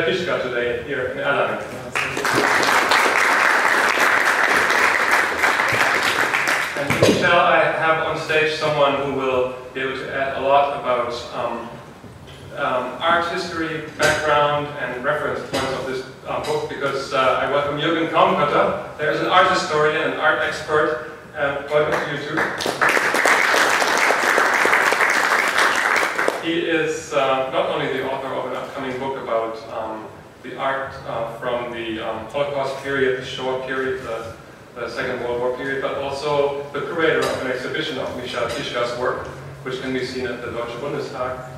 Kichka today here in Erlangen. And Michel, I have on stage someone who will be able to add a lot about um, um, art history, background, and reference points of this uh, book because uh, I welcome Jürgen Kaumkötter. There's an art historian, an art expert, uh, welcome to you too. He is uh, not only the author of an upcoming book about um, the art uh, from the um, Holocaust period, the Shoah period, the, the, Second World War period, but also the curator of an exhibition of Michel Kichka's work, which can be seen at the Deutsche Bundestag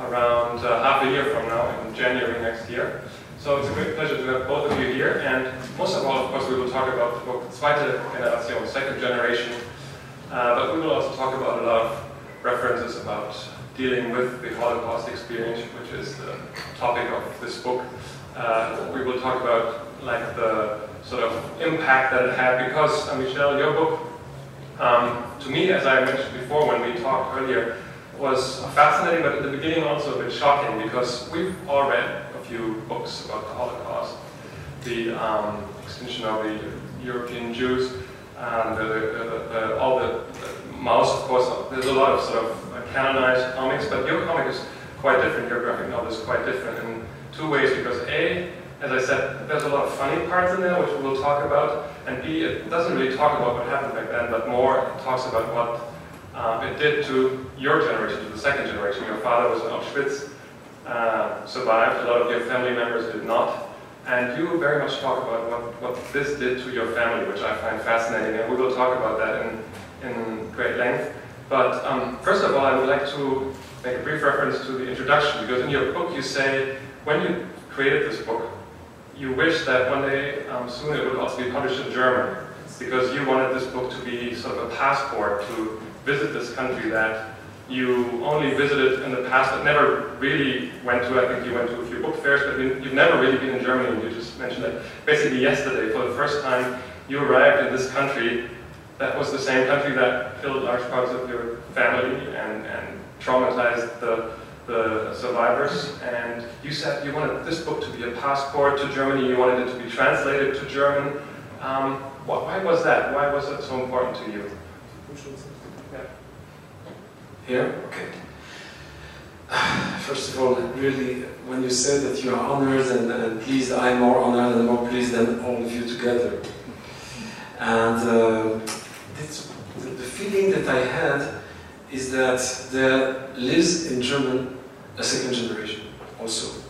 around uh, half a year from now, in January next year. So it's a great pleasure to have both of you here. And most of all, of course, we will talk about the book Zweite Generation, second generation. Uh, but we will also talk about a lot of references about dealing with the Holocaust experience, which is the topic of this book. Uh, we will talk about like the sort of impact that it had because, uh, Michel, your book, um, to me, as I mentioned before when we talked earlier, was fascinating, but at the beginning also a bit shocking because we've all read a few books about the Holocaust, the um, extinction of the European Jews, and the, the, the, all the, Maus, of course, there's a lot of sort of canonized comics, but your comic is quite different, your graphic novel is quite different in two ways, because A, as I said, there's a lot of funny parts in there, which we will talk about, and B, it doesn't really talk about what happened back then, but more talks about what uh, it did to your generation, to the second generation. Your father was in Auschwitz, uh, survived, a lot of your family members did not. And you very much talk about what, what this did to your family, which I find fascinating, and we will talk about that in, in great length. But um, first of all, I would like to make a brief reference to the introduction, because in your book you say, when you created this book, you wish that one day um, soon it would also be published in German, because you wanted this book to be sort of a passport to visit this country that you only visited in the past, but never really went to, I think you went to a few book fairs, but you've never really been in Germany, you just mentioned that. Basically yesterday, for the first time, you arrived in this country that was the same country that killed large parts of your family and, and traumatized the, the survivors. And you said you wanted this book to be a passport to Germany, you wanted it to be translated to German. Um, why was that? Why was it so important to you? Here? Okay. First of all, really, when you said that you are honored and, and pleased, I'm more honored and more pleased than all of you together. And uh, feeling that I had is that there lives in German a second generation also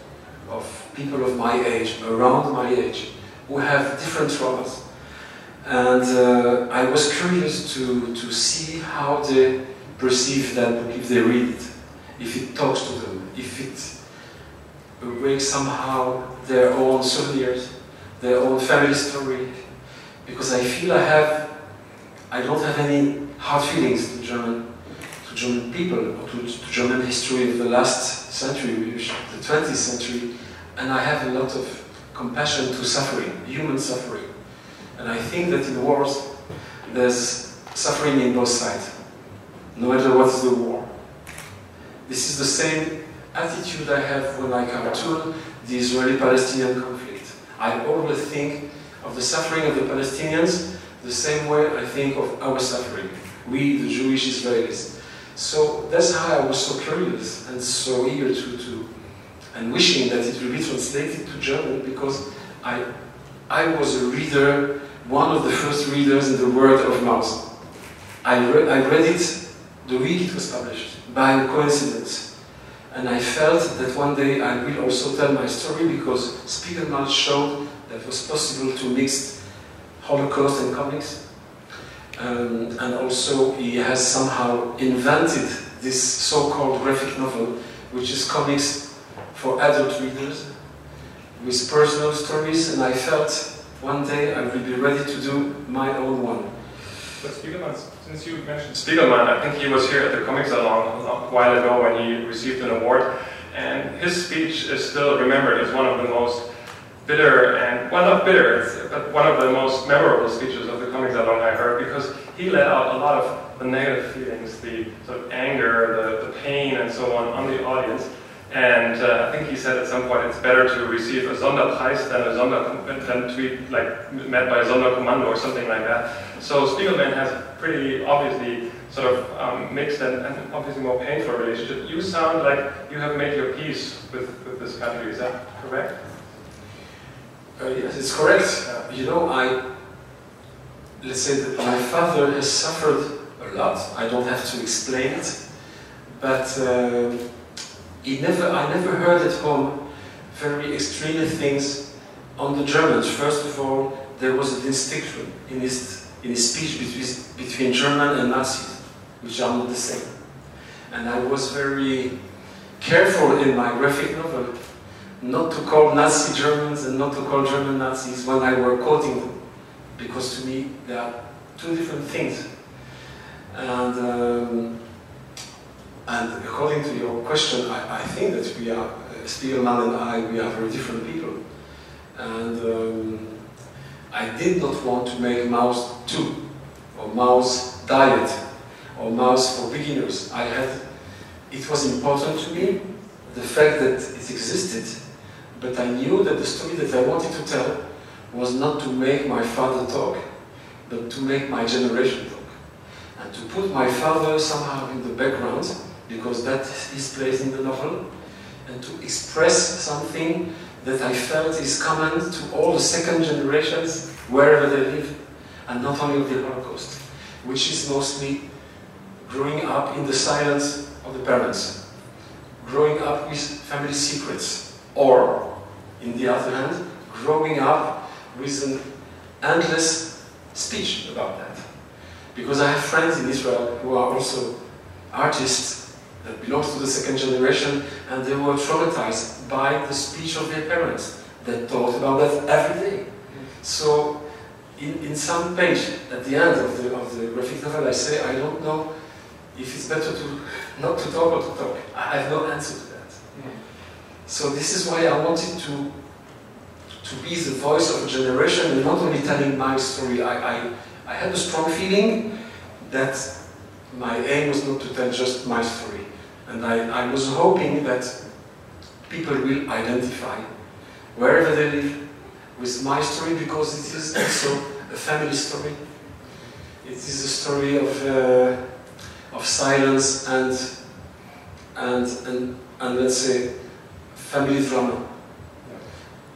of people of my age, around my age, who have different traumas. And uh, I was curious to, to see how they perceive that book if they read it, if it talks to them, if it awakes somehow their own souvenirs, their own family story. Because I feel I have, I don't have any hard feelings to German, to German people, or to, to German history of the last century, the 20th century, and I have a lot of compassion to suffering, human suffering. And I think that in wars, there's suffering in both sides no matter what's the war. This is the same attitude I have when I cartoon the Israeli-Palestinian conflict. I always think of the suffering of the Palestinians the same way I think of our suffering, we, the Jewish Israelis. So that's how I was so curious and so eager to, to and wishing that it will be translated to German because I, I was a reader, one of the first readers in the world of Maus. I, re I read it the week it was published, by coincidence. And I felt that one day I will also tell my story because Spiegelman showed that it was possible to mix Holocaust and comics. Um, and also he has somehow invented this so-called graphic novel, which is comics for adult readers with personal stories, and I felt one day I will be ready to do my own one. But Spiegelman, since you mentioned Spiegelman, I think he was here at the Comics Salon a while ago when he received an award, and his speech is still remembered as one of the most bitter and, well not bitter, but one of the most memorable speeches of the Comic Salon I heard because he let out a lot of the negative feelings, the sort of anger, the, the pain and so on on the audience. And uh, I think he said at some point it's better to receive a Sonderpreis than a Sonder than to be like met by a Sonderkommando or something like that. So Spiegelman has pretty obviously sort of um, mixed and, and, obviously more painful relationship. You sound like you have made your peace with, with this country. Is that correct? Uh, yes, it's correct. Uh, you know, I let's say that my father has suffered a lot. I don't have to explain it, but uh, he never. I never heard at home very extreme things on the Germans. First of all, there was a distinction in his in his speech between between German and Nazis, which are not the same. And I was very careful in my graphic novel not to call Nazi Germans and not to call German Nazis when I were quoting them, because to me they are two different things. And, um, and according to your question, I, I think that we are, uh, Spiegelman and I, we are very different people. And um, I did not want to make Maus 2, or Maus Diet, or Maus for beginners. I had, it was important to me, the fact that it existed, but I knew that the story that I wanted to tell was not to make my father talk, but to make my generation talk. And to put my father somehow in the background, because that is placed in the novel, and to express something that I felt is common to all the second generations, wherever they live, and not only of the Holocaust, which is mostly growing up in the silence of the parents, growing up with family secrets, or in the other hand, growing up with an endless speech about that. Because I have friends in Israel who are also artists that belong to the second generation and they were traumatized by the speech of their parents that talked about that every day. So in, in some page at the end of the, of the graphic novel I say I don't know if it's better to not to talk or to talk. I have no answer to that. So this is why I wanted to to be the voice of a generation and not only telling my story. I, I, I had a strong feeling that my aim was not to tell just my story. And I, I was hoping that people will identify wherever they live with my story because it is also a family story. It is a story of, uh, of silence and, and, and, and let's say family drama.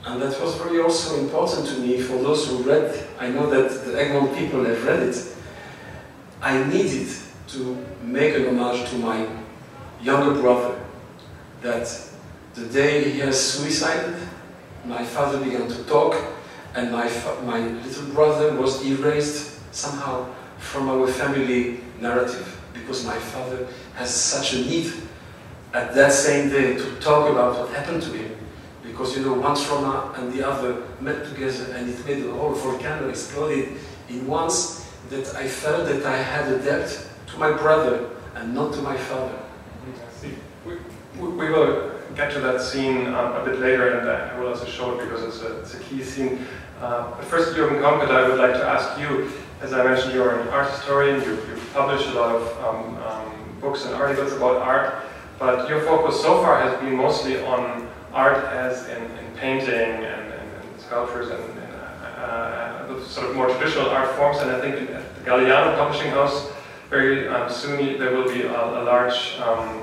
And that was very also important to me for those who read. I know that the Egmont people have read it. I needed to make an homage to my younger brother. That the day he has suicided, my father began to talk, and my, my little brother was erased somehow from our family narrative because my father has such a need at that same day to talk about what happened to him. Because you know, one trauma and the other met together and it made the whole volcano exploded in once that I felt that I had a debt to my brother and not to my father. We, we will get to that scene um, a bit later and I will also show it because it's a, it's a key scene. Uh, but first, Jürgen Kaumkötter, I would like to ask you, as I mentioned, you're an art historian, you've, you've published a lot of um, um, books and articles about art. But your focus so far has been mostly on art as in, in painting and, and, and, sculptures and, and uh, uh, sort of more traditional art forms. And I think at the Galiani Publishing House, very um, soon there will be a, a large um,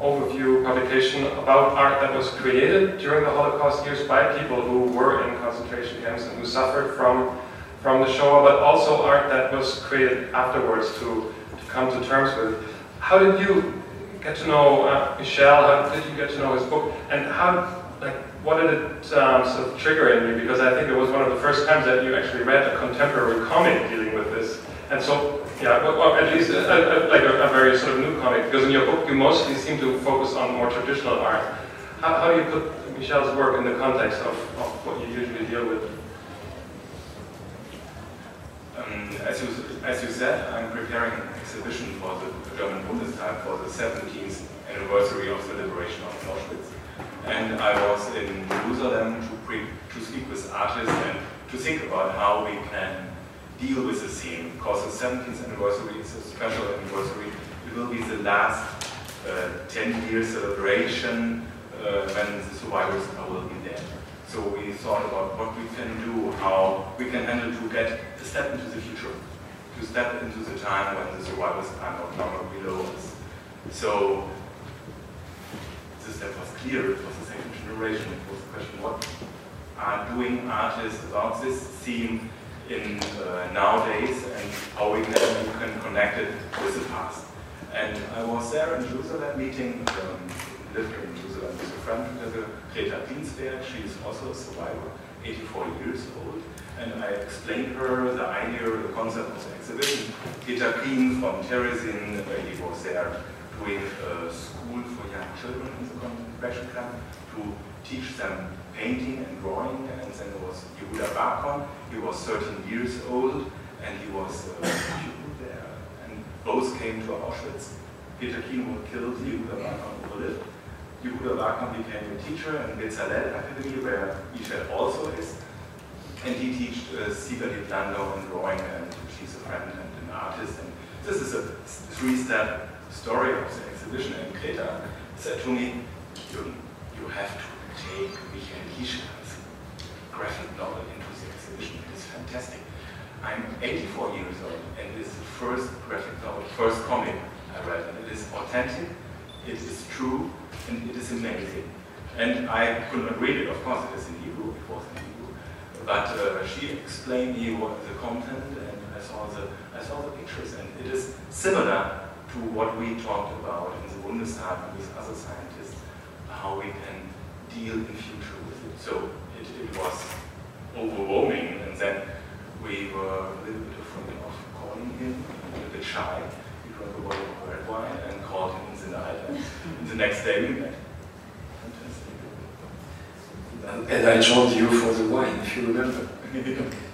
overview publication about art that was created during the Holocaust years by people who were in concentration camps and who suffered from, from the Shoah, but also art that was created afterwards to, to come to terms with. How did you get to know uh, Michel? How did you get to know his book? And how, like, what did it um, sort of trigger in you? Because I think it was one of the first times that you actually read a contemporary comic dealing with this. And so, yeah, well, at least a, a, like a, a, very sort of new comic, because in your book you mostly seem to focus on more traditional art. How, how do you put Michel's work in the context of, of what you usually deal with? Um, as, you, as you said, I'm preparing an exhibition for the German Bundestag for the 17th anniversary of the liberation of Auschwitz. And I was in Jerusalem to, pre to speak with artists and to think about how we can deal with the theme, because the 17th anniversary is a special anniversary. It will be the last uh, 10 year celebration uh, when the survivors will be there. So we thought about what we can do, how we can handle to get a step into the future, to step into the time when the survivors are no longer below us. So this step was clear, it was the second generation, it was the question what are doing artists about this theme in uh, nowadays and how we can, we can connect it with the past. And I was there in Jerusalem meeting, um, in Jerusalem with a friend, Greta Klingsberg. She is also a survivor, 84 years old. And I explained her the idea, the concept of the exhibition. Peter Kien from Terezin, he was there a school for young children in the concentration camp to teach them painting and drawing, and then there was Yehuda Bakon, he was 13 years old, and he was uh, there. And both came to Auschwitz. Peter was killed, Yehuda Bakon lived. Yehuda Bakon became a teacher in the Bezalel Academy, where Michel also is. And he taught uh, Sigalit Landau in drawing, and she's a friend and an artist. And this is a three-step story of the exhibition. And Greta said to me, you, you have to take Michael Kichka's graphic novel into the exhibition. It is fantastic. I'm 84 years old, and it is the first graphic novel, first comic I read, and it is authentic, it is true, and it is amazing. And I could not read it, of course, it is in Hebrew, it was in Hebrew, but uh, she explained me what the content, and I saw the I saw the pictures, and it is similar to what we talked about in the Bundestag with other scientists, how we can deal in future with it. So it, it was overwhelming, and then we were a little bit afraid of calling him, a little bit shy. We drank a bottle of red wine and called him in the night, and the next day we met. Fantastic. And I joined you for the wine, if you remember.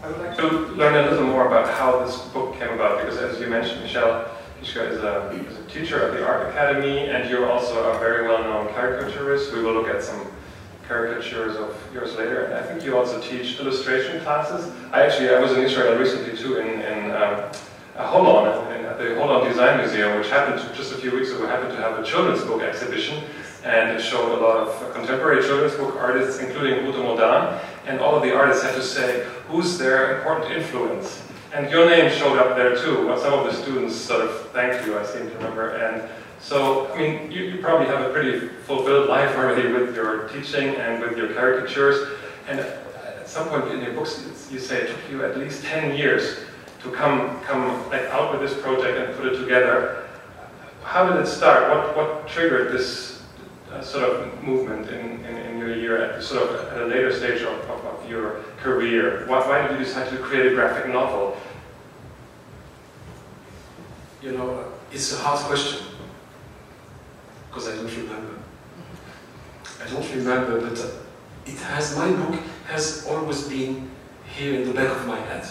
I would like to learn a little more about how this book came about, because as you mentioned, Michel, Kichka is a, is a teacher at the Art Academy, and you're also a very well-known caricaturist. We will look at some caricatures of yours later. And I think you also teach illustration classes. I actually, I was in Israel recently too, in, in um, Holon, at the Holon Design Museum, which happened to, just a few weeks ago, happened to have a children's book exhibition, and it showed a lot of contemporary children's book artists, including Rutu Modan, and all of the artists had to say who's their important influence. And your name showed up there too. Some of the students sort of thanked you, I seem to remember. And so, I mean, you, you probably have a pretty fulfilled life already with your teaching and with your caricatures. And at some point in your books, you say it took you at least 10 years to come, come like, out with this project and put it together. How did it start? What, what triggered this uh, sort of movement in, in, in, your year at sort of at a later stage of, of, of your career? Why, why, did you decide to create a graphic novel? You know, it's a hard question because I don't remember. I don't remember, but it has my book has always been here in the back of my head.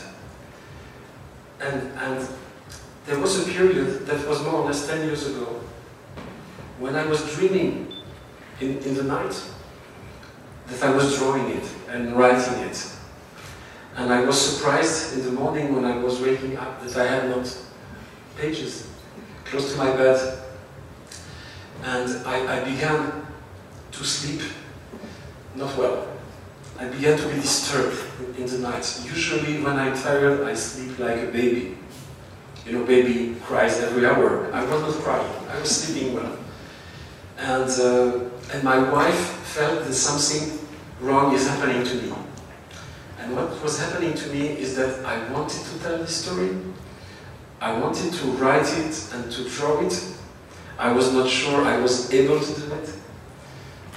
And and there was a period that was more or less 10 years ago when I was dreaming in, in the night that I was drawing it and writing it. And I was surprised in the morning when I was waking up that I had not pages close to my bed. And I, I began to sleep not well. I began to be disturbed in the night. Usually when I'm tired, I sleep like a baby. You know, baby cries every hour. I was not crying. I was sleeping well. And, uh, and my wife felt that something wrong is happening to me. And what was happening to me is that I wanted to tell this story. I wanted to write it and to draw it. I was not sure I was able to do it.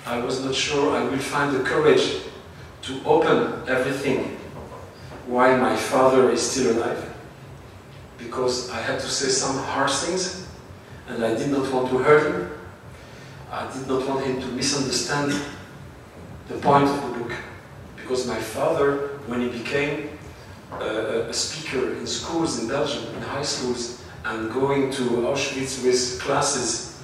I was not sure I will find the courage to open everything while my father is still alive. Because I had to say some harsh things and I did not want to hurt him. I did not want him to misunderstand the point of the book. Because my father, when he became uh, a speaker in schools in Belgium, in high schools, and going to Auschwitz with classes,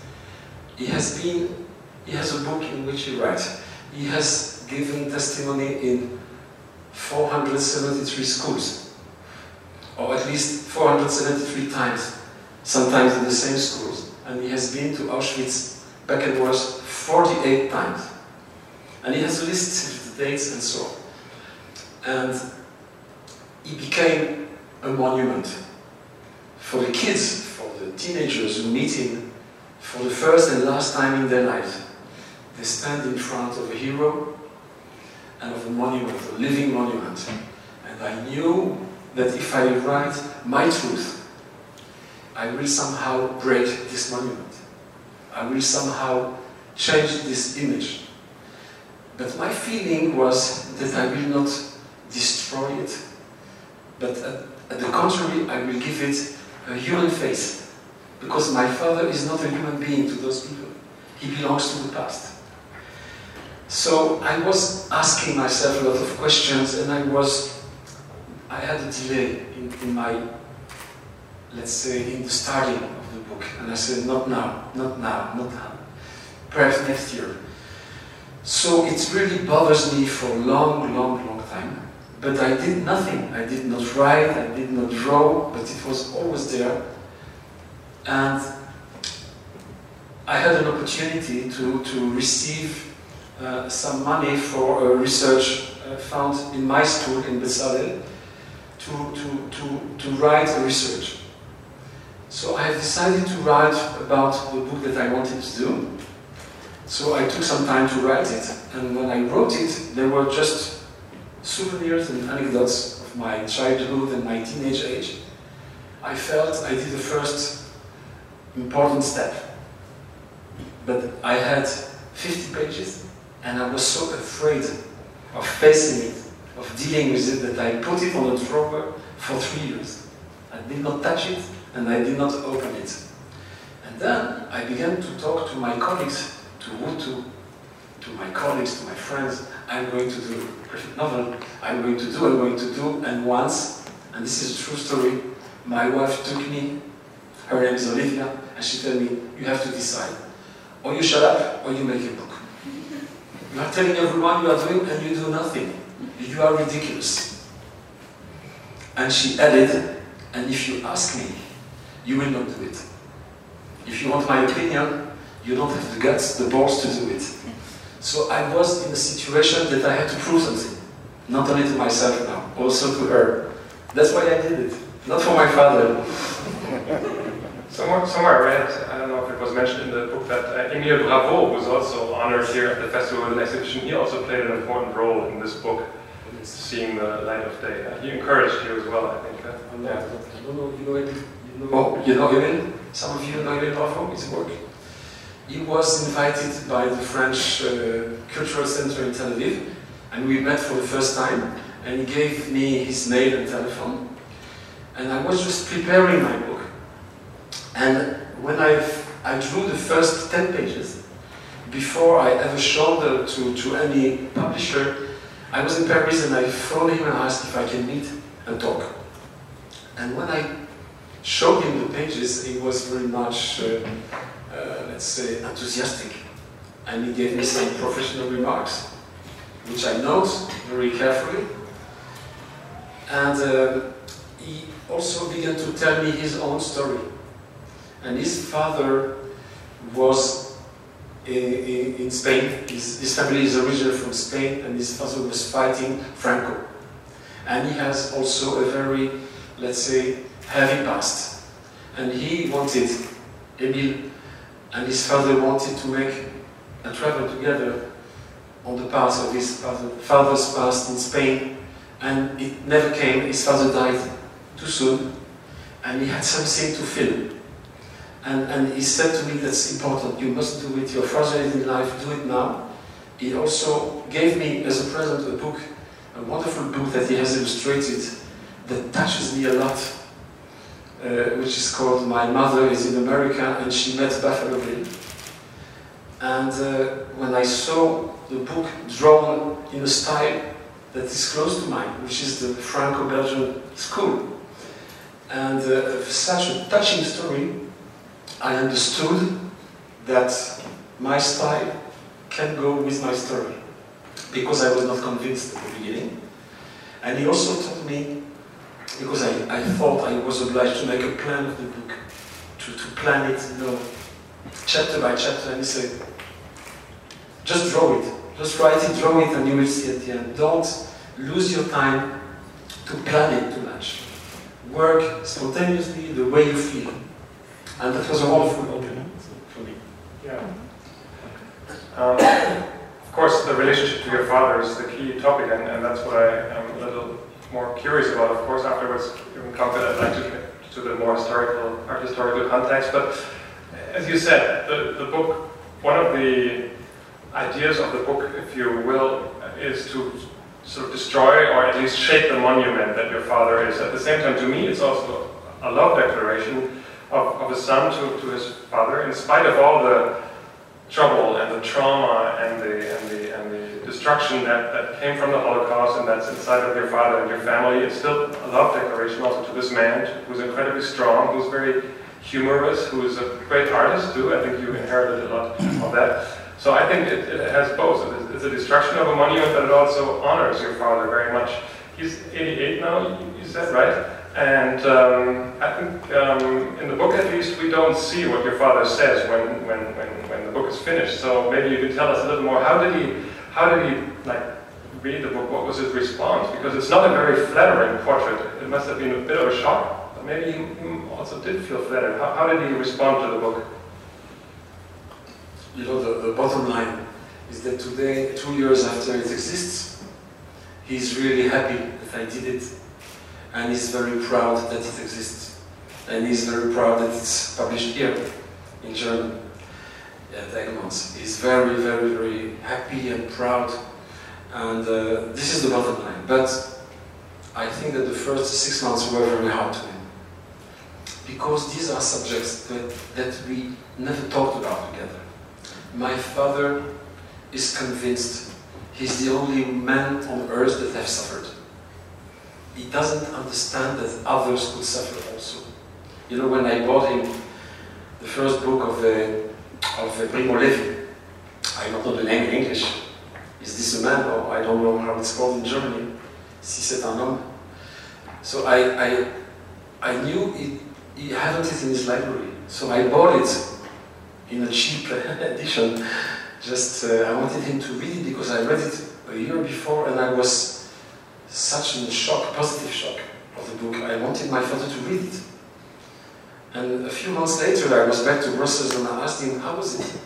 he has been, he has a book in which he writes. He has given testimony in 473 schools, or at least 473 times, sometimes in the same schools. And he has been to Auschwitz, back and forth 48 times. And he has listed the dates and so on. And he became a monument for the kids, for the teenagers who meet him for the first and last time in their lives. They stand in front of a hero and of a monument, a living monument. And I knew that if I write my truth, I will somehow break this monument. I will somehow change this image. But my feeling was that I will not destroy it, but at, at the contrary, I will give it a human face. Because my father is not a human being to those people. He belongs to the past. So I was asking myself a lot of questions and I was, I had a delay in, in my, let's say, in the starting of the book. And I said, not now, not now, not now. Perhaps next year. So it really bothers me for a long, long, long time. But I did nothing. I did not write, I did not draw, but it was always there. And I had an opportunity to, to receive uh, some money for a research uh, found in my school in Bezalel to, to, to, to write a research. So I decided to write about the book that I wanted to do. So I took some time to write it, and when I wrote it, there were just souvenirs and anecdotes of my childhood and my teenage age. I felt I did the first important step. But I had 50 pages, and I was so afraid of facing it, of dealing with it, that I put it on a drawer for three years. I did not touch it, and I did not open it. And then I began to talk to my colleagues, to Hutu, to my colleagues, to my friends, I'm going to do a graphic novel, I'm going to do, I'm going to do, and once, and this is a true story, my wife took me, her name is Olivia, and she told me, you have to decide. Or you shut up, or you make a book. You are telling everyone you are doing, and you do nothing. You are ridiculous. And she added, and if you ask me, you will not do it. If you want my opinion, you don't have the guts, the balls to do it. So I was in a situation that I had to prove something. Not only to myself now, also to her. That's why I did it. Not for my father. Somewhere, somewhere I read, I don't know if it was mentioned in the book, that uh, Emile Bravo was also honored here at the festival and exhibition. He also played an important role in this book, seeing the light of day. Uh, he encouraged you as well, I think. Uh, know, I don't know, you know, it, know, you know Emile? Some of you know Emile Bravo, his work? He was invited by the French uh, Cultural Center in Tel Aviv, and we met for the first time, and he gave me his mail and telephone. And I was just preparing my book. And when I, I drew the first 10 pages, before I ever showed them to, to any publisher, I was in Paris and I phoned him and asked if I can meet and talk. And when I showed him the pages, he was very much, uh, uh, let's say, enthusiastic. And he gave me some professional remarks, which I note very carefully. And uh, he also began to tell me his own story. And his father was in, in Spain. His, his, family is originally from Spain, and his father was fighting Franco. And he has also a very, let's say, heavy past. And he wanted, Emile and his father wanted to make a travel together on the path of his father, father's past in Spain. And it never came. His father died too soon, and he had something to fill. And, and he said to me, that's important, you must do it, your father is in life, do it now. he also gave me as a present a book, a wonderful book that he has illustrated that touches me a lot, which is called My Mother is in America and She Met Buffalo Bill. And uh, when I saw the book drawn in a style that is close to mine, which is the Franco-Belgian school, and uh, such a touching story, I understood that my style can go with my story because I was not convinced at the beginning. And he also told me, because I, I thought I was obliged to make a plan of the book, to, to plan it, you know, chapter by chapter, and he said, just draw it. Just write it, draw it, and you will see at the end. Don't lose your time to plan it too much. Work spontaneously the way you feel. And that was a wonderful opening for me. Yeah. Um, of course, the relationship to your father is the key topic, and, and that's what I am a little more curious about. Of course, afterwards, even Conquer, I'd like to to the more historical, art historical context. But as you said, the, the book, one of the ideas of the book, if you will, is to sort of destroy or at least shake the monument that your father is. At the same time, to me, it's also a love declaration of, of a son to, to his father, in spite of all the trouble and the trauma and the, and the destruction that, that came from the Holocaust and that's inside of your father and your family, it's still a love declaration also to this man who's incredibly strong, who's very humorous, who is a great artist too. I think you inherited a lot of that. So I think it, it has both. It's a destruction of a monument, but it also honors your father very much. He's 88 now, you said, right? And um, I think um, in the book, at least, we don't see what your father says when, when, when, when the book is finished. So maybe you could tell us a little more. How did he, how did he like read the book? What was his response? Because it's not a very flattering portrait. It must have been a bit of a shock. But maybe he also did feel flattered. How, how did he respond to the book? You know, the, the bottom line is that today, two years after it exists, he's really happy that I did it and he's very proud that it exists. And he's very proud that it's published here in German at Egmont. He's very, very, very happy and proud, and uh, this is the bottom line. But I think that the first six months were very hard to him because these are subjects that, that we never talked about together. My father is convinced he's the only man on earth that has suffered he doesn't understand that others could suffer also. You know, when I bought him the first book of, uh, of uh, Primo Levi, I don't know the name in English. Is this a man? Or I don't know how it's called in Germany. Si c'est un homme. So I, I, I knew he, he hadn't it in his library. So I bought it in a cheap edition. Just uh, I wanted him to read it because I read it a year before and I was such a shock, positive shock of the book. I wanted my father to read it. And a few months later, I was back to Brussels and I asked him, how was it?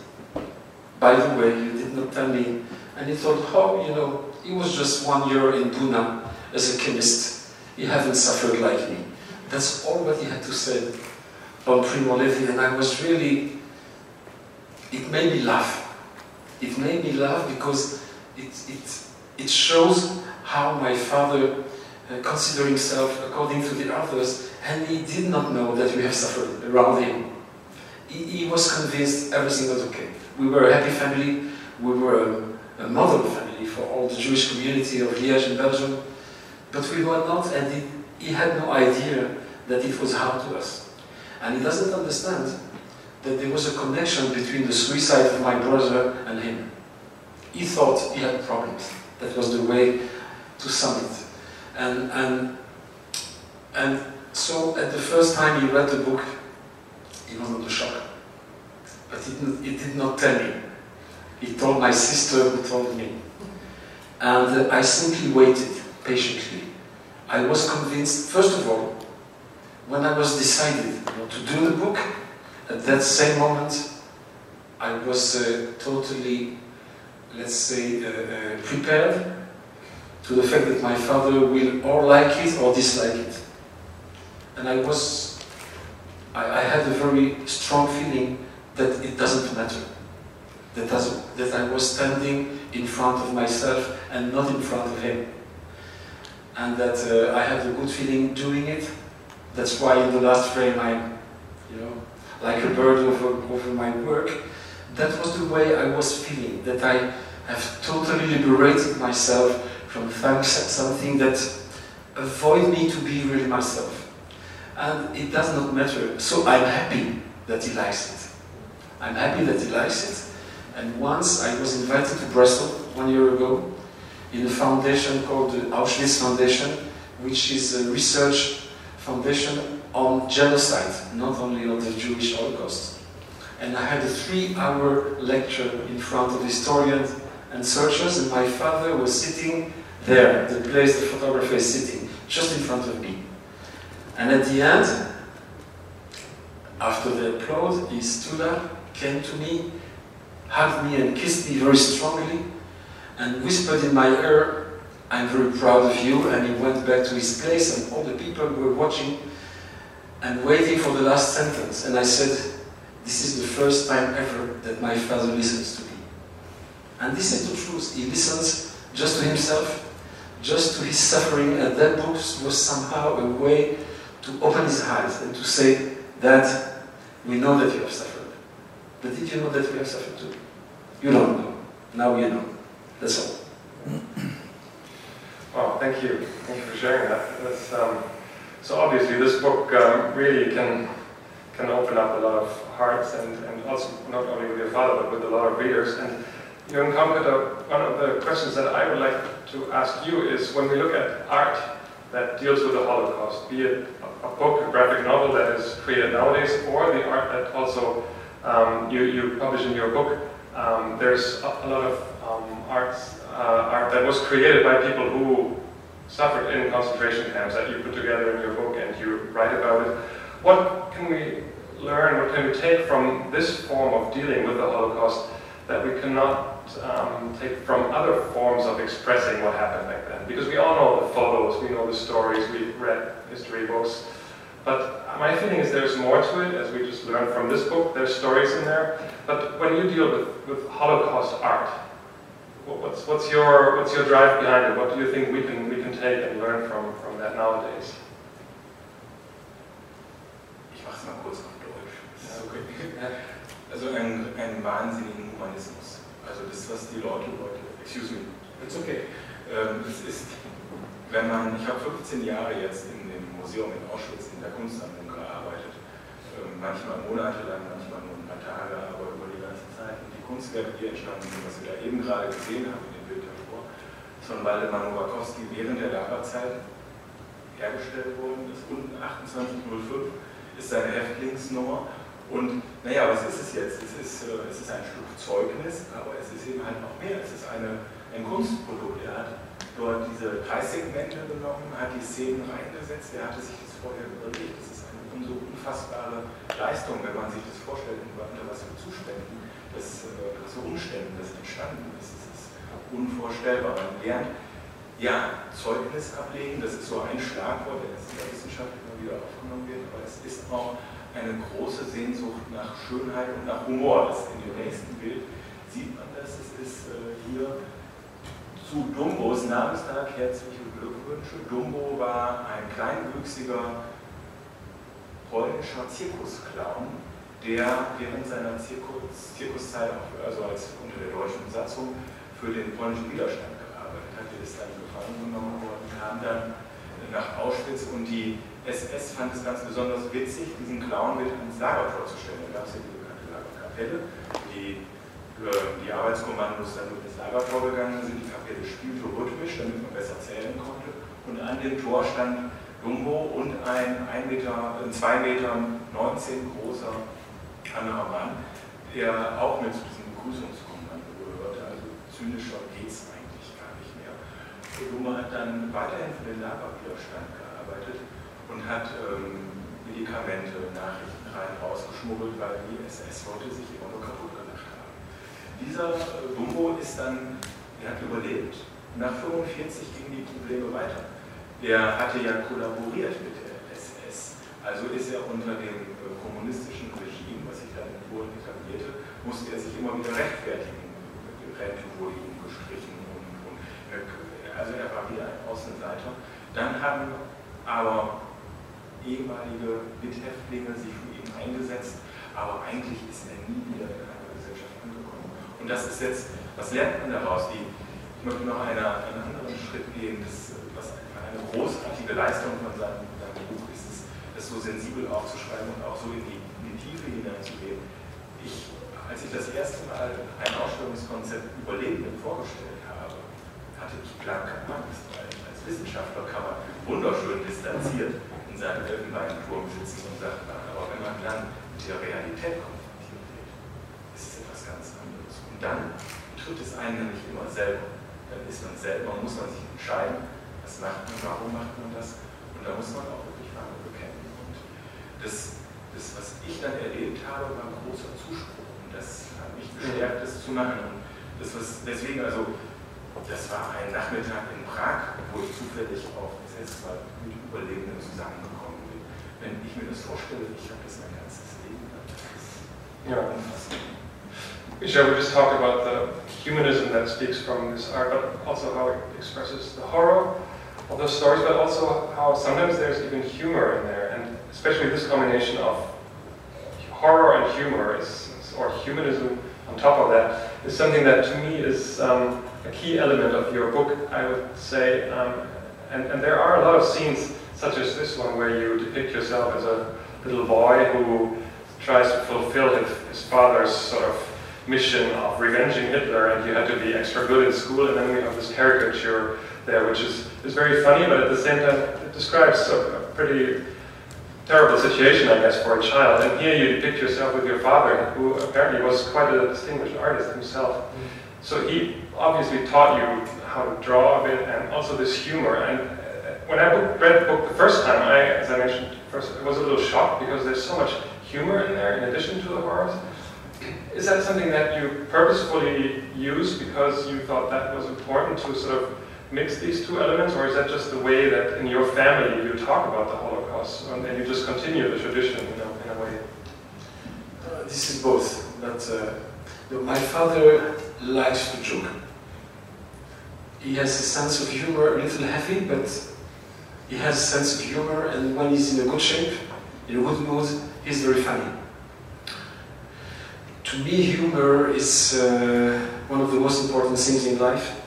By the way, you did not tell me. And he thought, oh, you know, he was just one year in Buna as a chemist. He hadn't suffered like me. That's all what he had to say on Primo Levi. And I was really, it made me laugh. It made me laugh because it, it, it shows how my father uh, considered himself according to the others, and he did not know that we have suffered around him. He, he was convinced everything was okay. We were a happy family, we were a, a model family for all the Jewish community of Liège in Belgium, but we were not, and he, he had no idea that it was hard to us. And he doesn't understand that there was a connection between the suicide of my brother and him. He thought he had problems. That was the way to summit. And, and, and so at the first time he read the book, he was under shock. But he did, he did not tell me. He told my sister who told me. And uh, I simply waited patiently. I was convinced, first of all, when I was decided to do the book, at that same moment, I was uh, totally, let's say, uh, uh prepared to the fact that my father will or like it or dislike it. And I was, I, I had a very strong feeling that it doesn't matter. that, as, that I was standing in front of myself and not in front of him. And that uh, I had a good feeling doing it. That's why in the last frame I'm, you know, like a bird over, over my work. That was the way I was feeling, that I have totally liberated myself from something that avoid me to be really myself. And it does not matter. So I'm happy that he likes it. I'm happy that he likes it. And once I was invited to Brussels one year ago in a foundation called the Auschwitz Foundation, which is a research foundation on genocide, not only on the Jewish Holocaust. And I had a three-hour lecture in front of historians and searchers, and my father was sitting there, the place the photographer is sitting, just in front of me. And at the end, after the applause, he stood up, came to me, hugged me and kissed me very strongly, and whispered in my ear, I'm very proud of you, and he went back to his place, and all the people were watching and waiting for the last sentence. And I said, this is the first time ever that my father listens to me. And this is the truth. He listens just to himself, just to his suffering, and that book was somehow a way to open his eyes and to say that we know that you have suffered. But did you know that we have suffered too? You don't know. Now you know. That's all. Well, thank you. Thank you for sharing that. That's, um, so obviously this book um, really can can open up a lot of hearts and, and also not only with your father but with a lot of readers. And you encountered one of the questions that I would like to ask you is when we look at art that deals with the Holocaust, be it a, book, a graphic novel that is created nowadays, or the art that also um, you, you publish in your book, um, there's a, a, lot of um, arts, uh, art that was created by people who suffered in concentration camps that you put together in your book and you write about it. What can we learn, what can we take from this form of dealing with the Holocaust that we cannot um, take from other forms of expressing what happened back then? Because we all know the photos, we know the stories, we've read history books, but my feeling is there's more to it, as we just learned from this book, there's stories in there. But when you deal with, with Holocaust art, what's, what's, your, what's your drive behind it? What do you think we can, we can take and learn from, from that nowadays? Ich mache es mal kurz auf Deutsch. Ja, okay. Also einen, einen wahnsinnigen Humanismus. Also das, was die Leute heute, excuse me, it's okay. Ähm, das ist, wenn man, ich habe 15 Jahre jetzt in dem Museum in Auschwitz in der Kunstsammlung gearbeitet. Ähm, manchmal monatelang, manchmal nur ein paar Tage, aber über die ganze Zeit. Und die Kunstwerke, die entstanden sind, was wir da eben gerade gesehen haben in dem Bild davor, von Waldemar Nowakowski während der Lagerzeit hergestellt worden ist. Unten 2805 ist seine Häftlingsnummer. Und naja, was ist es jetzt? Es ist, äh, es ist ein Stück Zeugnis, aber es ist eben halt noch mehr. Es ist eine, ein Kunstprodukt. Er hat dort diese Kreissegmente genommen, hat die Szenen reingesetzt, er hatte sich das vorher überlegt. Das ist eine so unfassbare Leistung, wenn man sich das vorstellt, unter was für Zuständen, das, äh, das so Umständen das entstanden ist. Das ist unvorstellbar. Man lernt, ja, Zeugnis ablegen, das ist so ein Schlagwort, das in der Wissenschaft immer wieder aufgenommen wird, aber es ist auch eine große Sehnsucht nach Schönheit und nach Humor. Das in dem nächsten Bild sieht man das. Es ist äh, hier zu Dumbos Namenstag herzliche Glückwünsche. Dumbo war ein kleinwüchsiger polnischer Zirkusclown, der während seiner Zirkus, Zirkuszeit, also als unter der deutschen Besatzung, für den polnischen Widerstand gearbeitet hat. Der ist dann gefangen genommen worden, kam dann nach Auschwitz und die SS fand es ganz besonders witzig, diesen Clown mit ans Lagertor zu stellen. Da gab es ja die bekannte Lagerkapelle, die die Arbeitskommandos dann durch das Lagertor gegangen sind. Die Kapelle spielte rhythmisch, damit man besser zählen konnte. Und an dem Tor stand Dumbo und ein 1 Meter, 2 Meter 19 großer anderer Mann, der auch mit zu diesem Begrüßungskommando gehörte. Also zynischer geht es eigentlich gar nicht mehr. Dumbo hat dann weiterhin für den Lagerwiderstand gearbeitet und hat ähm, Medikamente, Nachrichten rein rausgeschmuggelt, weil die SS wollte sich immer nur kaputt dieser Dumbo ist dann, er hat überlebt. Nach 45 gingen die Probleme weiter. Er hatte ja kollaboriert mit der SS. Also ist er unter dem äh, kommunistischen Regime, was sich dann in Polen etablierte, musste er sich immer wieder rechtfertigen. Die Rente wurde ihm gestrichen und, und also er war wieder ein Außenseiter. Dann haben aber ehemalige Mithäftlinge sich für ihn eingesetzt, aber eigentlich ist er nie wieder in einer Gesellschaft angekommen. Und das ist jetzt, was lernt man daraus? Die, ich möchte noch eine, einen anderen Schritt gehen, das, was eine großartige Leistung von seinem, seinem Buch ist, es, das so sensibel aufzuschreiben und auch so in die, in die Tiefe hineinzugehen. Ich, als ich das erste Mal ein Ausstellungskonzept Überlebenden vorgestellt habe, hatte ich blanke Angst, weil als Wissenschaftler kann man wunderschön distanziert in seinem Elfenbeinturm sitzen und sagen, aber wenn man dann mit der Realität konfrontiert wird, ist es etwas ganz anderes. Und dann trifft es einen nämlich immer selber. Dann ist man selber, muss man sich entscheiden, was macht man, warum macht man das. Und da muss man auch wirklich Farbe bekennen. Und das, das, was ich dann erlebt habe, war ein großer Zuspruch. Und das hat mich bestärkt, das zu machen. Und das, was, deswegen, also, das war ein Nachmittag in Prag, wo ich zufällig erste Mal mit Überlebenden zusammengekommen bin. Wenn ich mir das vorstelle, ich habe das mein ganzes Leben. Yeah. Michel, we just talked about the humanism that speaks from this art, but also how it expresses the horror of those stories, but also how sometimes there's even humor in there, and especially this combination of horror and humor, is, or humanism on top of that, is something that to me is um, a key element of your book, I would say. Um, and, and there are a lot of scenes, such as this one, where you depict yourself as a little boy who tries to fulfill his, his father's sort of mission of revenging Hitler, and you had to be extra good in school. And then we have this caricature there, which is, is very funny, but at the same time, it describes a, a pretty terrible situation, I guess, for a child. And here you depict yourself with your father, who apparently was quite a distinguished artist himself. So he obviously taught you how to draw a bit, and also this humor. And uh, when I read the book the first time, I, as I mentioned first, I was a little shocked because there's so much humor in there in addition to the horrors. Is that something that you purposefully used because you thought that was important to sort of mix these two elements, or is that just the way that in your family you talk about the Holocaust and you just continue the tradition, you know, in a way? Uh, this is both. But uh, my father likes to joke. He has a sense of humor, a little heavy, but he has a sense of humor, and when he's in a good shape, in a good mood, he's very funny. To me, humor is uh, one of the most important things in life.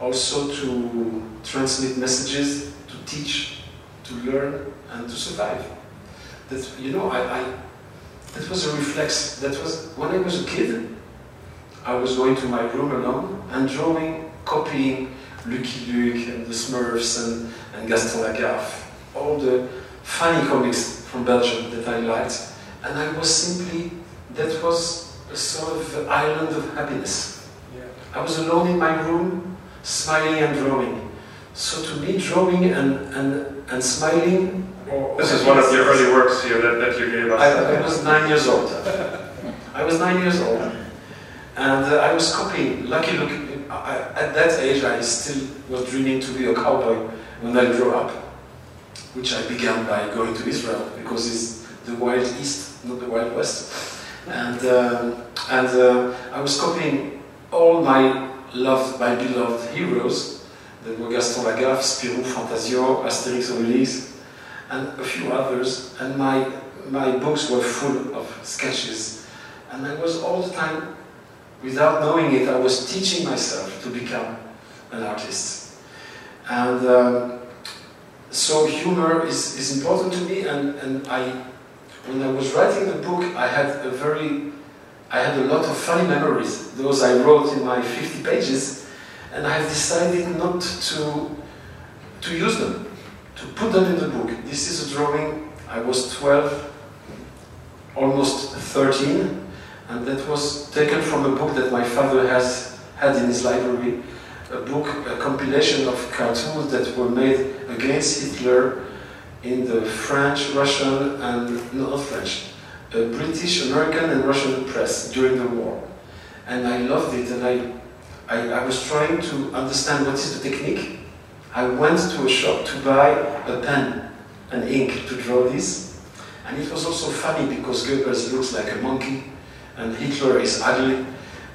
Also, to transmit messages, to teach, to learn, and to survive. That you know, I, I that was a reflex. That was when I was a kid. I was going to my room alone and drawing, copying Lucky Luke and the Smurfs and, and Gaston Lagaffe, all the funny comics from Belgium that I liked, and I was simply that was a sort of island of happiness. Yeah. I was alone in my room, smiling and drawing. So to me, drawing and, and, and smiling. Or, This is one of your early works here that, that you gave us. I, I was nine years old. I was nine years old. And uh, I was copying. Lucky I, at that age, I still was dreaming to be a cowboy when I grew up, which I began by going to Israel because it's the Wild East, not the Wild West. And, um, and uh, I was copying all my loved, by beloved heroes. There were Gaston Lagaffe, Spirou, Fantasio, Asterix Obelix, and a few others. And my, my books were full of sketches. And I was all the time, without knowing it, I was teaching myself to become an artist. And um, so humor is, is important to me, and, and I when I was writing the book, I had a very, I had a lot of funny memories. Those I wrote in my 50 pages, and I have decided not to, to use them, to put them in the book. This is a drawing. I was 12, almost 13, and that was taken from a book that my father has had in his library, a book, a compilation of cartoons that were made against Hitler in the French, Russian, and not French, British, American, and Russian press during the war. And I loved it, and I, I, I, was trying to understand what is the technique. I went to a shop to buy a pen and ink to draw this. And it was also funny because Goebbels looks like a monkey, and Hitler is ugly,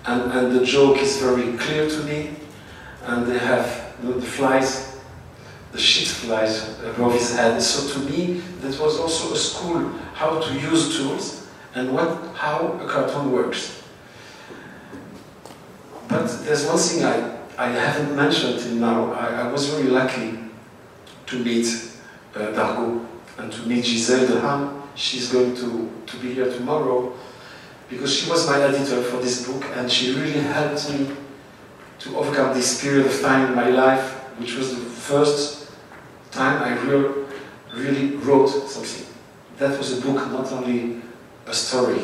and, and the joke is very clear to me, and they have the, the flies, the shit flies above his head. So to me, that was also a school how to use tools and what how a cartoon works. But there's one thing I, I haven't mentioned till now. I, I was very lucky to meet uh, Dargaud and to meet Giselle Dehaene. She's going to, to be here tomorrow because she was my editor for this book and she really helped me to overcome this period of time in my life, which was the first time I real, really wrote something. That was a book, not only a story.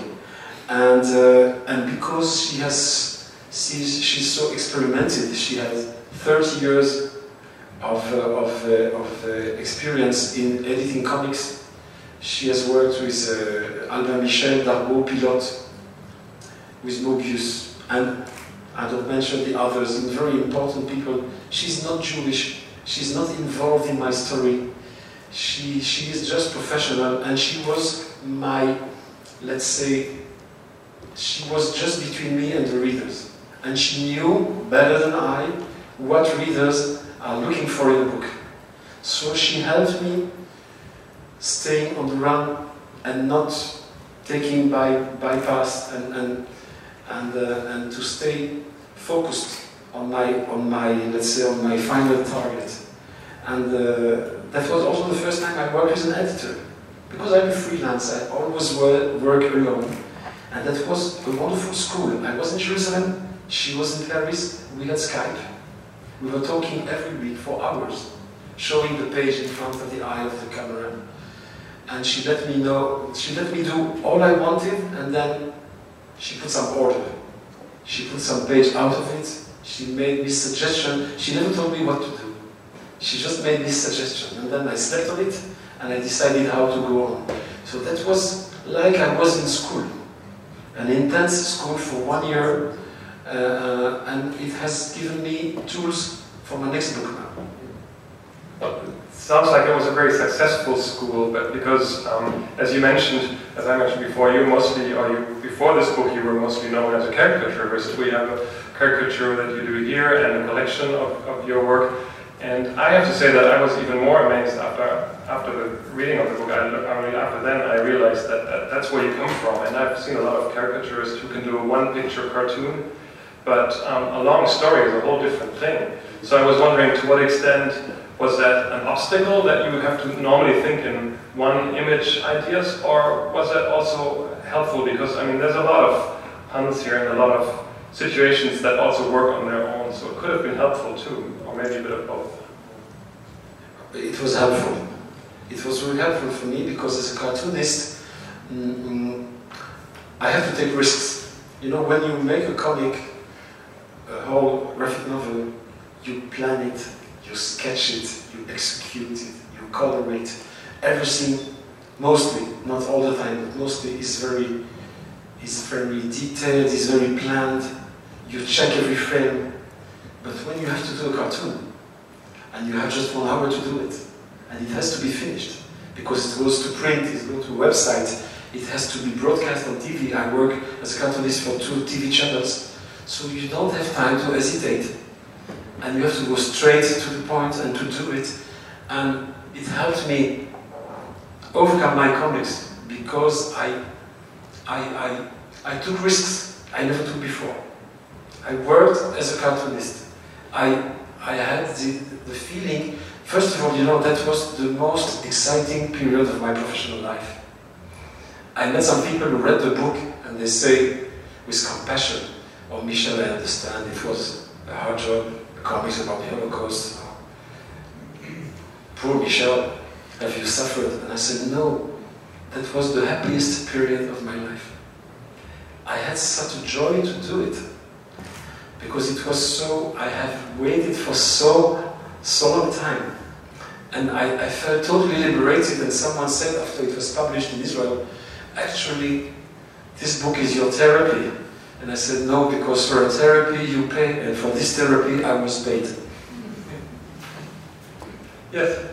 And, uh, and because she has, she's, she's so experimented, she has 30 years of, uh, of, uh, of uh, experience in editing comics. She has worked with uh, Albin Michel, Dargaud, Pilote, with Moebius, and I don't mention the others, and very important people. She's not Jewish, she's not involved in my story. She, she is just professional, and she was my, let's say, she was just between me and the readers. And she knew better than I what readers are looking for in a book. So she helped me staying on the run and not taking by bypass and, and and, uh, and to stay focused on my, on my, let's say, on my final target. And uh, that was also the first time I worked as an editor. Because I'm a freelance, I always work alone. And that was a wonderful school. I was in Jerusalem, she was in Paris, we had Skype. We were talking every week for hours, showing the page in front of the eye of the camera. And she let me know, she let me do all I wanted, and then she put some order. She put some page out of it. She made me suggestion. She never told me what to do. She just made me suggestion. And then I slept on it and I decided how to go on. So that was like I was in school. An intense school for one year. Uh, and it has given me tools for my next book now. Sounds like it was a very successful school, but because, um, as you mentioned, as I mentioned before, you mostly, or you, before this book, you were mostly known as a caricaturist. We have a caricature that you do here and a collection of, of your work. And I have to say that I was even more amazed after after the reading of the book. I, I mean, after then, I realized that, that that's where you come from. And I've seen a lot of caricaturists who can do a one-picture cartoon, but um, a long story is a whole different thing. So I was wondering to what extent was that an obstacle that you have to normally think in one image ideas, or was that also helpful? Because, I mean, there's a lot of puns here and a lot of situations that also work on their own, so it could have been helpful too, or maybe a bit of both. It was helpful. It was really helpful for me because as a cartoonist, mm, I have to take risks. You know, when you make a comic, a whole graphic novel, you plan it, you sketch it, you execute it, you color it. Everything, mostly, not all the time, but mostly is very, is very detailed, is very planned. You check every frame. But when you have to do a cartoon, and you have just one hour to do it, and it has to be finished, because it goes to print, it goes to website, it has to be broadcast on TV. I work as a cartoonist for two TV channels, so you don't have time to hesitate and you have to go straight to the point and to do it. And it helped me overcome my comics because I, I, I, I took risks I never took before. I worked as a cartoonist. I, I had the, the feeling, first of all, you know, that was the most exciting period of my professional life. I met some people who read the book and they say, with compassion, oh, Michel, I understand, it was a hard job, comics about the Holocaust. Poor Michel, have you suffered? And I said, no, that was the happiest period of my life. I had such a joy to do it because it was so, I have waited for so, so long time. And I, I felt totally liberated and someone said after it was published in Israel, actually, this book is your therapy. And I said, no, because for a therapy you pay, and for this therapy I was paid. Yes,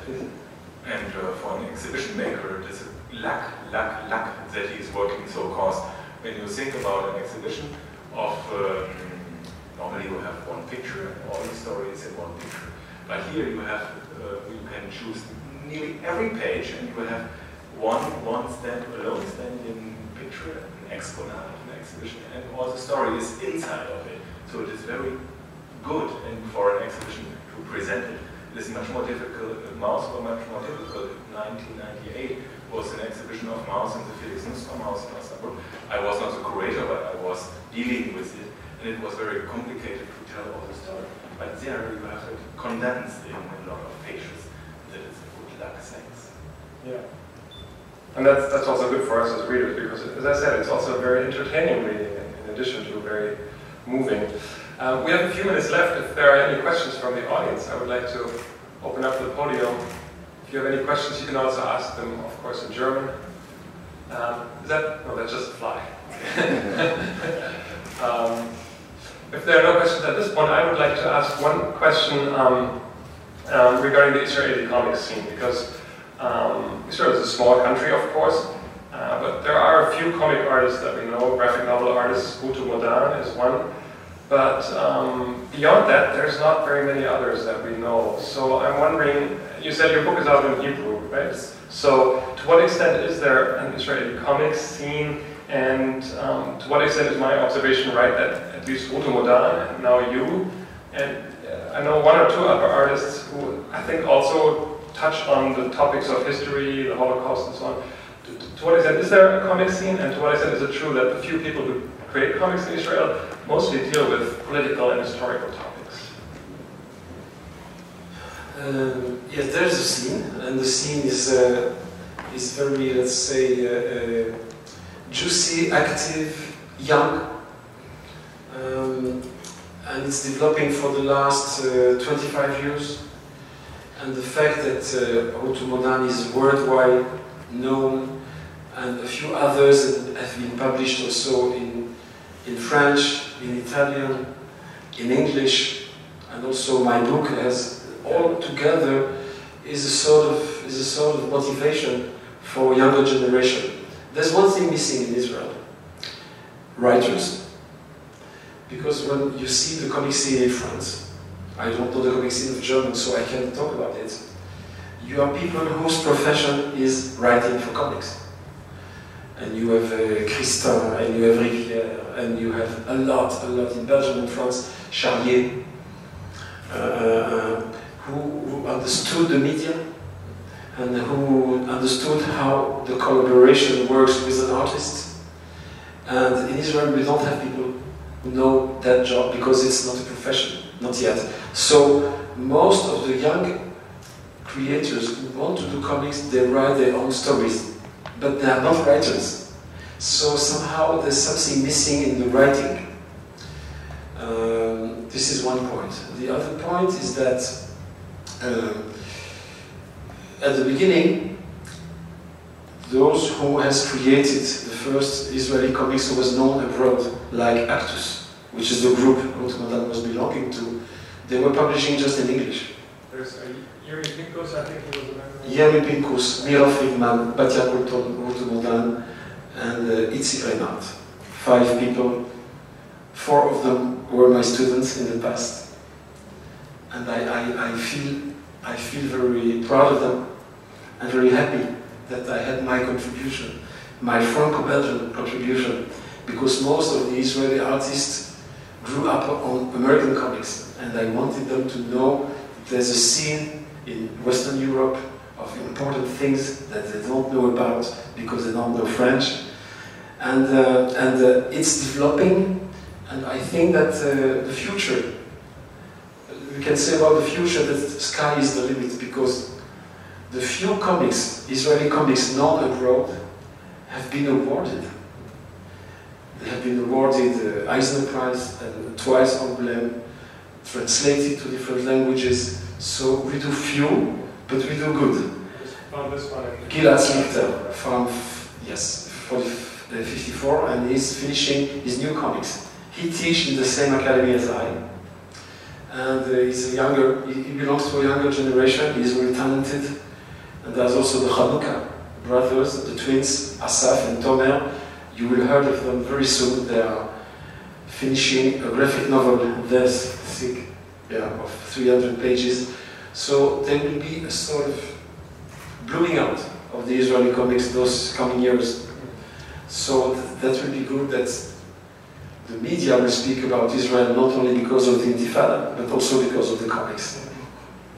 And uh, for an exhibition maker, it is luck, luck, luck that he is working so close when you think about an exhibition of, um, normally you have one picture and all the stories in one picture. But here you have, uh, you can choose nearly every page and you have one, one stand alone standing picture, an exponent of an exhibition, and all the story is inside of it. So it is very good and for an exhibition to present it. It is much more difficult, uh, Maus was much more difficult. 1998 was an exhibition of Maus in the Felix Nussbaum House in. I was not the curator, but I was dealing with it, and it was very complicated to tell all the story. But there you have it condensed in a lot of pages. That is a good luck, thanks. Yeah. And that's, that's also good for us as readers because, as I said, it's also very entertaining reading in addition to very moving. Uh, we have a few minutes left. If there are any questions from the audience, I would like to open up the podium. If you have any questions, you can also ask them, of course, in German. Um, is that? No, that's just a fly. um, if there are no questions at this point, I would like to ask one question um, um regarding the Israeli comic scene because um, Israel is a small country, of course, uh, but there are a few comic artists that we know. Graphic novel artists, Rutu Modan is one. But um, beyond that, there's not very many others that we know. So I'm wondering, you said your book is out in Hebrew, right? So to what extent is there an Israeli comics scene? And um, to what extent is my observation right that at least Rutu Modan and now you, and uh, I know one or two other artists who I think also touch on the topics of history, the Holocaust and so on. To, to what extent is there a comic scene? And to what extent is it true that the few people who create comics in Israel mostly deal with political and historical topics. Um, yes, there's a scene, and the scene is uh, is very, let's say, uh, uh, juicy, active, young, um, and it's developing for the last uh, 25 years. And the fact that uh, Modan is worldwide known, and a few others have been published also in in French, in Italian, in English, and also my book has all together is a sort of is a sort of motivation for younger generation. There's one thing missing in Israel: writers. Because when you see the comic scene in France, I don't know the comic of German, so I can't talk about it. You are people whose profession is writing for comics and you have uh, Christin, and you have Rivière, and you have a lot, a lot in Belgium and France, Charlier, uh, uh, who, who, understood the media and who understood how the collaboration works with an artist. And in Israel, we don't have people who know that job because it's not a profession, not yet. So most of the young creators who want to do comics, they write their own stories but they are not writers. So somehow there's something missing in the writing. Um, this is one point. The other point is that um, at the beginning, those who has created the first Israeli comics was known abroad, like Actus, which is the group Modan was belonging to, they were publishing just in English. There's a Yuri Pinkus, I think he was Yirmi Pinkus, Mira Friedmann, Batia Kolton, Rutu Modan, and uh, Itzik Rennert. Five people. Four of them were my students in the past. And I, I, I, feel, I feel very proud of them and very happy that I had my contribution, my Franco-Belgian contribution, because most of the Israeli artists grew up on American comics, and I wanted them to know there's a scene in Western Europe of important things that they don't know about because they don't know French. And, uh, and uh, it's developing, and I think that uh, the future, we can say about the future that the sky is the limit because the few comics, Israeli comics known abroad, have been awarded. They have been awarded uh, Eisner Prize and twice Angoulême, translated to different languages. So we do few, but we do good. Gilad Seliktar from, yes, 54, and he's finishing his new comics. He teaches in the same academy as I. And uh, he's a younger, he, belongs to a younger generation, he's very talented. And there's also the Hanuka brothers, the twins, Asaf and Tomer. You will hear of them very soon. They are finishing a graphic novel this yeah, of 300 pages. So there will be a sort of blooming out of the Israeli comics those coming years. So th- that will be good that the media will speak about Israel not only because of the Intifada, but also because of the comics.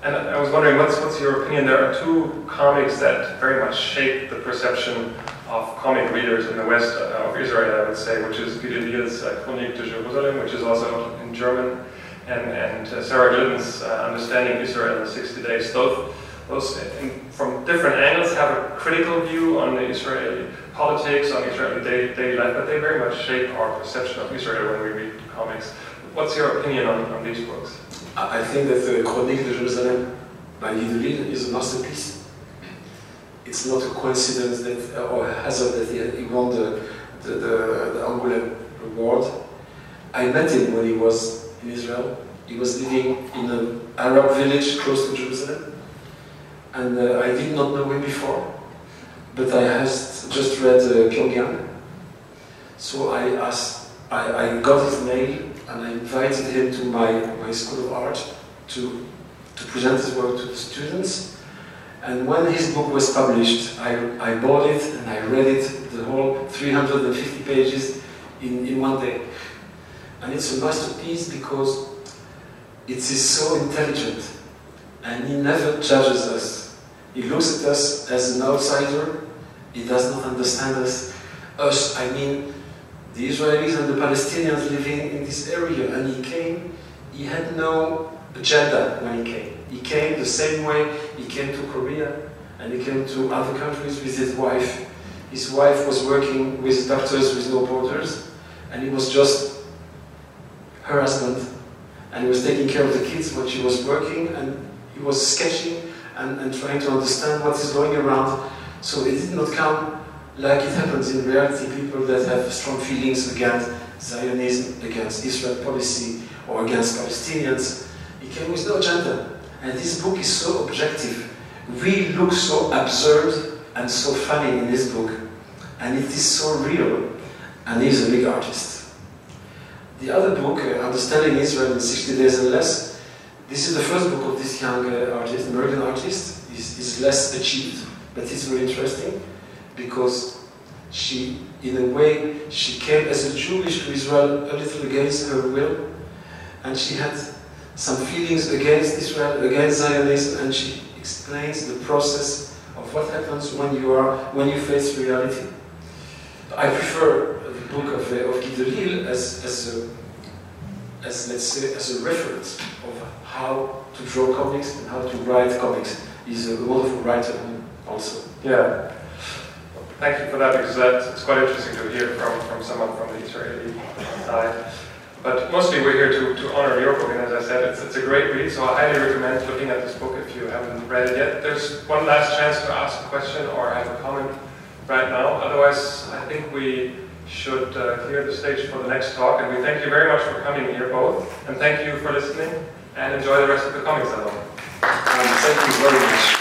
And I was wondering, what's, what's your opinion? There are two comics that very much shape the perception of comic readers in the west uh, of Israel, I would say, which is Liel's uh, de Jerusalem, which is also in German, and, and uh, Sarah Glidden's uh, Understanding Israel in 60 Days. Those, those in, from different angles, have a critical view on the Israeli politics, on Israeli day, daily life, but they very much shape our perception of Israel when we read comics. What's your opinion on, on these books? I think that the Chronique de Jerusalem by Guy is a masterpiece. It's not a coincidence that, or a hazard that he, he won the, the, the, the Angoulême Award. I met him when he was in Israel. He was living in an Arab village close to Jerusalem. And uh, I did not know him before, but I has just read uh, Pyongyang. So I asked, I, I got his mail and I invited him to my, my School of Art to, to present his work to the students. And when his book was published, I, I bought it and I read it, the whole 350 pages, in, in one day. And it's a masterpiece because it is so intelligent and he never judges us. He looks at us as an outsider, he does not understand us. Us, I mean, the Israelis and the Palestinians living in this area, and he came, he had no agenda when he came. He came the same way he came to Korea and he came to other countries with his wife. His wife was working with Doctors with No Borders, and he was just her husband, and he was taking care of the kids when she was working, and he was sketching and, and trying to understand what is going around. So it did not come like it happens in reality, people that have strong feelings against Zionism, against Israel policy, or against Palestinians, he came with no agenda. And this book is so objective. We look so absurd and so funny in this book, and it is so real, and he's a big artist. The other book, uh, Understanding Israel in 60 Days and Less, this is the first book of this young uh, artist, American artist. Is is less achieved, but it's very interesting because she, in a way, she came as a Jewish to Israel a little against her will, and she had some feelings against Israel, against Zionism, and she explains the process of what happens when you are when you face reality. I prefer book of, uh, of Guy Delisle as, as a as let's say as a reference of how to draw comics and how to write comics. He's a wonderful writer also. Yeah. Thank you for that because that, it's quite interesting to hear from, from someone from the Israeli side. But mostly we're here to, to honor your book, and as I said, it's, it's a great read, so I highly recommend looking at this book if you haven't read it yet. There's one last chance to ask a question or have a comment right now. Otherwise, I think we should uh, clear the stage for the next talk, and we thank you very much for coming here both, and thank you for listening, and enjoy the rest of the comic salon. Um, thank you very much.